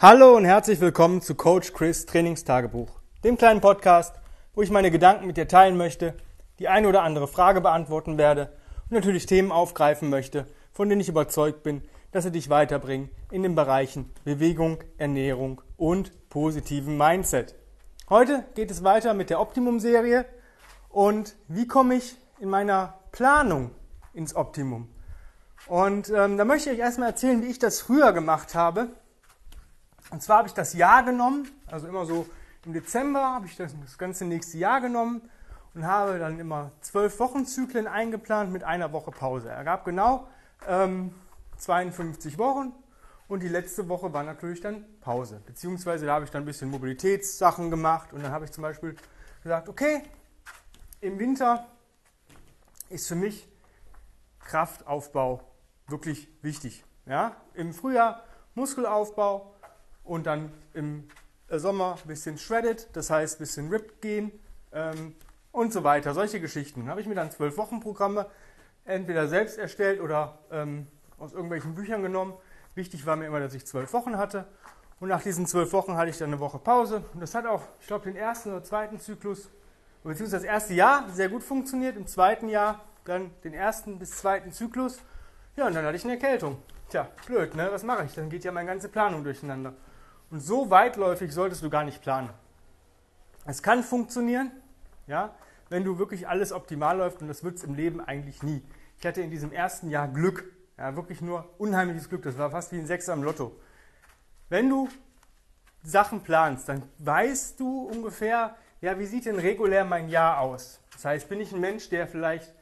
Hallo und herzlich willkommen zu Coach Chris Trainingstagebuch, dem kleinen Podcast, wo ich meine Gedanken mit dir teilen möchte, die eine oder andere Frage beantworten werde und natürlich Themen aufgreifen möchte, von denen ich überzeugt bin, dass sie dich weiterbringen in den Bereichen Bewegung, Ernährung und positiven Mindset. Heute geht es weiter mit der Optimum-Serie und wie komme ich in meiner Planung ins Optimum? Und ähm, da möchte ich euch erstmal erzählen, wie ich das früher gemacht habe und zwar habe ich das Jahr genommen, also immer so im Dezember habe ich das, das ganze nächste Jahr genommen und habe dann immer zwölf Wochenzyklen eingeplant mit einer Woche Pause. Er gab genau ähm, 52 Wochen und die letzte Woche war natürlich dann Pause. Beziehungsweise da habe ich dann ein bisschen Mobilitätssachen gemacht und dann habe ich zum Beispiel gesagt, okay, im Winter ist für mich Kraftaufbau wirklich wichtig. Ja? Im Frühjahr Muskelaufbau, und dann im äh, Sommer ein bisschen shredded, das heißt ein bisschen ripped gehen ähm, und so weiter. Solche Geschichten. Da habe ich mir dann zwölf Wochen Programme entweder selbst erstellt oder ähm, aus irgendwelchen Büchern genommen. Wichtig war mir immer, dass ich zwölf Wochen hatte. Und nach diesen zwölf Wochen hatte ich dann eine Woche Pause. Und das hat auch, ich glaube, den ersten oder zweiten Zyklus, beziehungsweise das erste Jahr sehr gut funktioniert. Im zweiten Jahr dann den ersten bis zweiten Zyklus. Ja, und dann hatte ich eine Erkältung. Tja, blöd, ne? Was mache ich? Dann geht ja meine ganze Planung durcheinander. Und so weitläufig solltest du gar nicht planen. Es kann funktionieren, ja, wenn du wirklich alles optimal läuft und das wird es im Leben eigentlich nie. Ich hatte in diesem ersten Jahr Glück, ja, wirklich nur unheimliches Glück. Das war fast wie ein Sechser im Lotto. Wenn du Sachen planst, dann weißt du ungefähr, ja, wie sieht denn regulär mein Jahr aus? Das heißt, bin ich ein Mensch, der vielleicht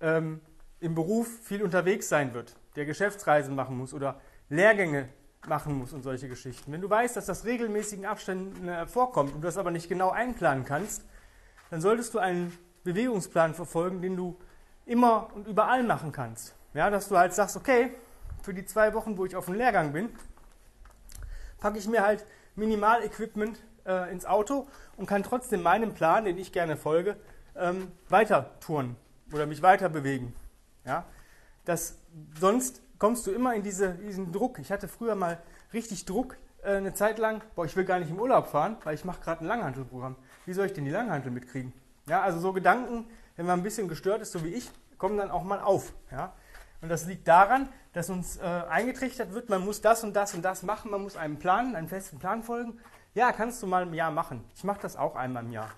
ähm, im Beruf viel unterwegs sein wird, der Geschäftsreisen machen muss oder Lehrgänge machen muss und solche Geschichten. Wenn du weißt, dass das regelmäßigen Abständen äh, vorkommt und du das aber nicht genau einplanen kannst, dann solltest du einen Bewegungsplan verfolgen, den du immer und überall machen kannst. Ja, dass du halt sagst, okay, für die zwei Wochen, wo ich auf dem Lehrgang bin, packe ich mir halt Minimalequipment äh, ins Auto und kann trotzdem meinem Plan, den ich gerne folge, ähm, weiter touren oder mich weiter bewegen. Ja, das sonst kommst du immer in diese, diesen Druck. Ich hatte früher mal richtig Druck äh, eine Zeit lang, boah, ich will gar nicht im Urlaub fahren, weil ich mache gerade ein Langhantelprogramm. Wie soll ich denn die Langhantel mitkriegen? Ja, also so Gedanken, wenn man ein bisschen gestört ist, so wie ich, kommen dann auch mal auf. Ja? Und das liegt daran, dass uns äh, eingetrichtert wird, man muss das und das und das machen, man muss einem Plan, einem festen Plan folgen. Ja, kannst du mal im Jahr machen. Ich mache das auch einmal im Jahr.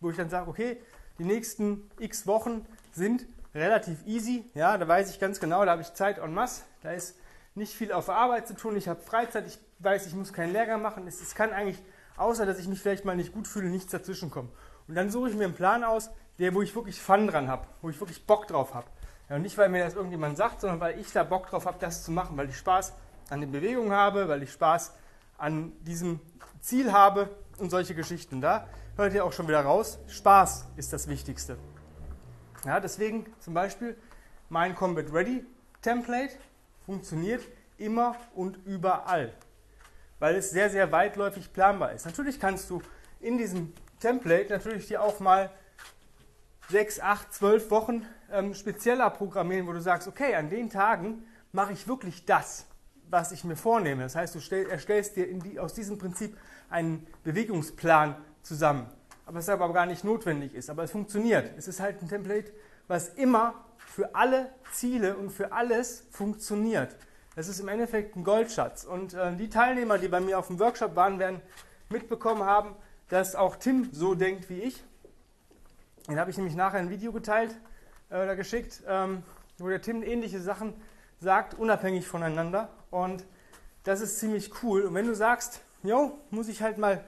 Wo ich dann sage, okay, die nächsten x Wochen sind relativ easy. Ja, da weiß ich ganz genau, da habe ich Zeit en masse. Da ist nicht viel auf Arbeit zu tun. Ich habe Freizeit. Ich weiß, ich muss keinen Lehrgang machen. Es, es kann eigentlich, außer dass ich mich vielleicht mal nicht gut fühle, nichts dazwischen kommen. Und dann suche ich mir einen Plan aus, der, wo ich wirklich Fun dran habe, wo ich wirklich Bock drauf habe. Ja, und nicht, weil mir das irgendjemand sagt, sondern weil ich da Bock drauf habe, das zu machen, weil ich Spaß an den Bewegungen habe, weil ich Spaß an diesem Ziel habe und solche Geschichten. Da hört ihr auch schon wieder raus. Spaß ist das Wichtigste. Ja, deswegen zum Beispiel mein Combat Ready Template funktioniert immer und überall, weil es sehr, sehr weitläufig planbar ist. Natürlich kannst du in diesem Template natürlich dir auch mal sechs, acht, zwölf Wochen ähm, spezieller programmieren, wo du sagst, okay, an den Tagen mache ich wirklich das, was ich mir vornehme. Das heißt, du stell, erstellst dir die, aus diesem Prinzip einen Bewegungsplan zusammen es aber gar nicht notwendig ist. Aber es funktioniert. Es ist halt ein Template, was immer für alle Ziele und für alles funktioniert. Es ist im Endeffekt ein Goldschatz. Und äh, die Teilnehmer, die bei mir auf dem Workshop waren, werden mitbekommen haben, dass auch Tim so denkt wie ich. Den habe ich nämlich nachher ein Video geteilt äh, oder geschickt, ähm, wo der Tim ähnliche Sachen sagt, unabhängig voneinander. Und das ist ziemlich cool. Und wenn du sagst, jo, muss ich halt mal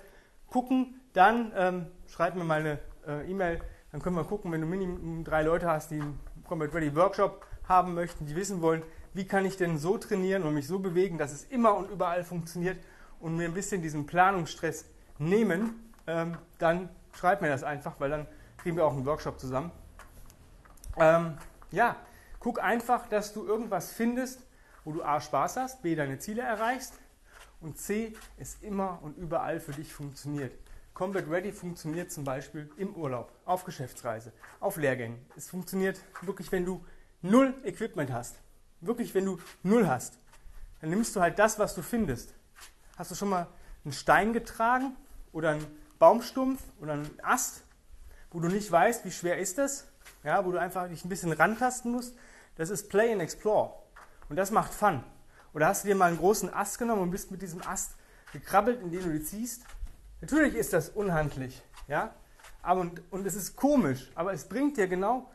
gucken, dann ähm, schreib mir mal eine äh, E-Mail, dann können wir gucken, wenn du Minimum drei Leute hast, die einen Combat Ready Workshop haben möchten, die wissen wollen, wie kann ich denn so trainieren und mich so bewegen, dass es immer und überall funktioniert und mir ein bisschen diesen Planungsstress nehmen, ähm, dann schreib mir das einfach, weil dann kriegen wir auch einen Workshop zusammen. Ähm, ja, guck einfach, dass du irgendwas findest, wo du A Spaß hast, B deine Ziele erreichst und C es immer und überall für dich funktioniert. Combat Ready funktioniert zum Beispiel im Urlaub, auf Geschäftsreise, auf Lehrgängen. Es funktioniert wirklich, wenn du null Equipment hast. Wirklich, wenn du null hast. Dann nimmst du halt das, was du findest. Hast du schon mal einen Stein getragen oder einen Baumstumpf oder einen Ast, wo du nicht weißt, wie schwer ist das? Ja, wo du einfach dich ein bisschen rantasten musst. Das ist Play and Explore. Und das macht Fun. Oder hast du dir mal einen großen Ast genommen und bist mit diesem Ast gekrabbelt, indem du die ziehst? Natürlich ist das unhandlich, ja, aber und, und es ist komisch, aber es bringt dir genau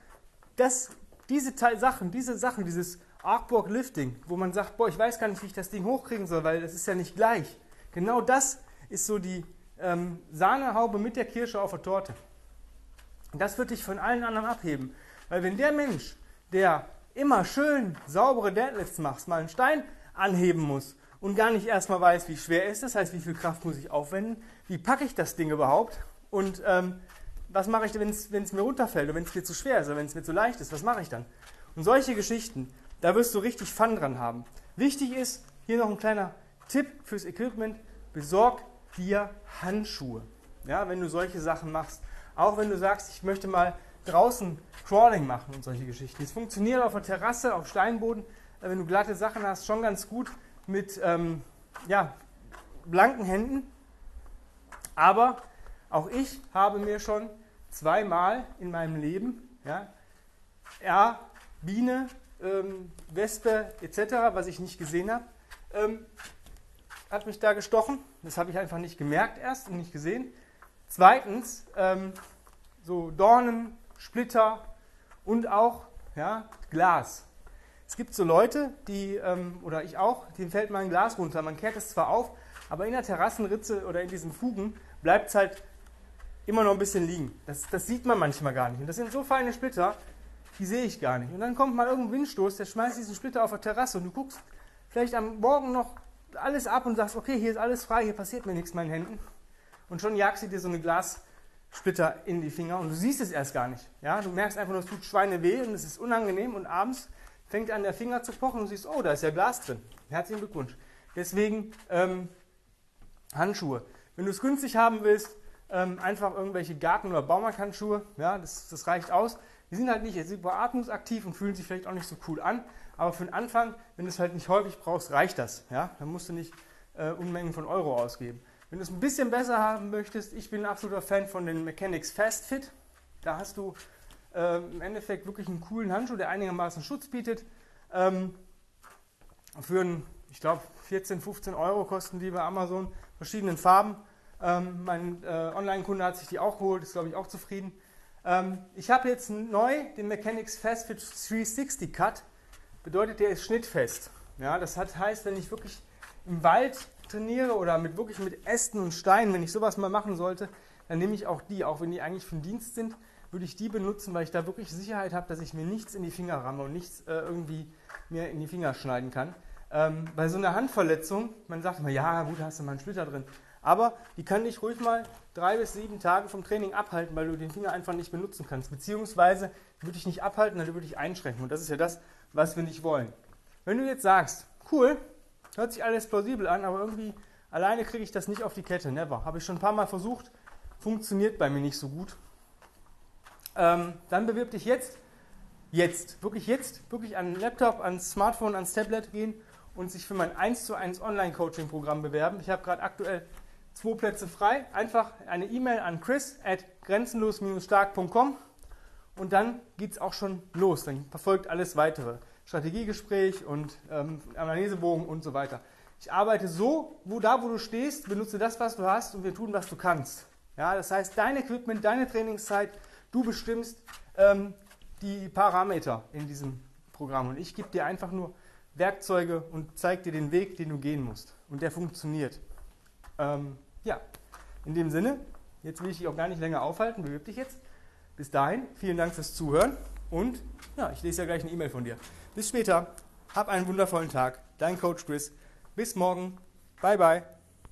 das, diese Teil Sachen, diese Sachen, dieses Artboard Lifting, wo man sagt, boah, ich weiß gar nicht, wie ich das Ding hochkriegen soll, weil das ist ja nicht gleich. Genau das ist so die ähm, Sahnehaube mit der Kirsche auf der Torte. Und das wird dich von allen anderen abheben. Weil wenn der Mensch, der immer schön saubere Deadlifts macht, mal einen Stein anheben muss und gar nicht erstmal weiß, wie schwer ist das, heißt, wie viel Kraft muss ich aufwenden, wie packe ich das Ding überhaupt und ähm, was mache ich, wenn es mir runterfällt oder wenn es mir zu schwer ist oder wenn es mir zu leicht ist, was mache ich dann? Und solche Geschichten, da wirst du richtig Fun dran haben. Wichtig ist, hier noch ein kleiner Tipp fürs Equipment, besorg dir Handschuhe, ja, wenn du solche Sachen machst. Auch wenn du sagst, ich möchte mal draußen Crawling machen und solche Geschichten. Es funktioniert auf der Terrasse, auf Steinboden, äh, wenn du glatte Sachen hast, schon ganz gut mit ähm, ja, blanken Händen. Aber auch ich habe mir schon zweimal in meinem Leben ja, ja Biene, ähm, Wespe etc., was ich nicht gesehen habe, ähm, hat mich da gestochen. Das habe ich einfach nicht gemerkt erst und nicht gesehen. Zweitens, ähm, so Dornen, Splitter und auch ja, Glas. Es gibt so Leute, die, ähm, oder ich auch, denen fällt mal ein Glas runter. Man kehrt es zwar auf, aber in der Terrassenritze oder in diesen Fugen bleibt es halt immer noch ein bisschen liegen. Das, das sieht man manchmal gar nicht. Und das sind so feine Splitter, die sehe ich gar nicht. Und dann kommt mal irgendein Windstoß, der schmeißt diesen Splitter auf der Terrasse und du guckst vielleicht am Morgen noch alles ab und sagst, okay, hier ist alles frei, hier passiert mir nichts mit meinen Händen. Und schon jagst du dir so eine Glassplitter in die Finger und du siehst es erst gar nicht. Ja? Du merkst einfach nur, es tut Schweine weh und es ist unangenehm und abends fängt an der Finger zu pochen und siehst, oh, da ist ja Glas drin. Herzlichen Glückwunsch. Deswegen ähm, Handschuhe. Wenn du es günstig haben willst, ähm, einfach irgendwelche Garten- oder Baumarkthandschuhe, ja, das, das reicht aus. Die sind halt nicht super atmungsaktiv und fühlen sich vielleicht auch nicht so cool an, aber für den Anfang, wenn du es halt nicht häufig brauchst, reicht das. Ja? Dann musst du nicht äh, Unmengen von Euro ausgeben. Wenn du es ein bisschen besser haben möchtest, ich bin ein absoluter Fan von den Mechanics Fast Fit. Da hast du äh, im Endeffekt wirklich einen coolen Handschuh, der einigermaßen Schutz bietet. Ähm, für einen, ich glaube, 14, 15 Euro kosten die bei Amazon, verschiedenen Farben. Ähm, mein äh, Online-Kunde hat sich die auch geholt, ist glaube ich auch zufrieden. Ähm, ich habe jetzt neu den Mechanics Fast Fit 360 Cut. Bedeutet, der ist schnittfest. Ja, das hat, heißt, wenn ich wirklich im Wald trainiere oder mit wirklich mit Ästen und Steinen, wenn ich sowas mal machen sollte, dann nehme ich auch die, auch wenn die eigentlich für den Dienst sind, würde ich die benutzen, weil ich da wirklich Sicherheit habe, dass ich mir nichts in die Finger ramme und nichts äh, irgendwie mir in die Finger schneiden kann. Ähm, bei so einer Handverletzung, man sagt immer, ja gut, hast du mal einen Splitter drin. Aber die kann dich ruhig mal drei bis sieben Tage vom Training abhalten, weil du den Finger einfach nicht benutzen kannst. Beziehungsweise würde ich nicht abhalten, dann würde ich einschränken. Und das ist ja das, was wir nicht wollen. Wenn du jetzt sagst, cool, hört sich alles plausibel an, aber irgendwie alleine kriege ich das nicht auf die Kette. Never. Habe ich schon ein paar Mal versucht, funktioniert bei mir nicht so gut. Ähm, dann bewirb dich jetzt, jetzt, wirklich jetzt, wirklich an Laptop, ans Smartphone, ans Tablet gehen und sich für mein 1 zu 1 Online-Coaching-Programm bewerben. Ich habe gerade aktuell zwei Plätze frei. Einfach eine E-Mail an chris at grenzenlos-stark.com und dann geht es auch schon los. Dann verfolgt alles weitere. Strategiegespräch und ähm, Analysebogen und so weiter. Ich arbeite so, wo da, wo du stehst, benutze das, was du hast und wir tun, was du kannst. Ja, das heißt, dein Equipment, deine Trainingszeit, du bestimmst ähm, die Parameter in diesem Programm. Und ich gebe dir einfach nur Werkzeuge und zeige dir den Weg, den du gehen musst. Und der funktioniert. Ähm, ja, in dem Sinne, jetzt will ich dich auch gar nicht länger aufhalten, bewirb dich jetzt. Bis dahin, vielen Dank fürs Zuhören und ja, ich lese ja gleich eine E-Mail von dir. Bis später, hab einen wundervollen Tag. Dein Coach Chris. Bis morgen. Bye, bye.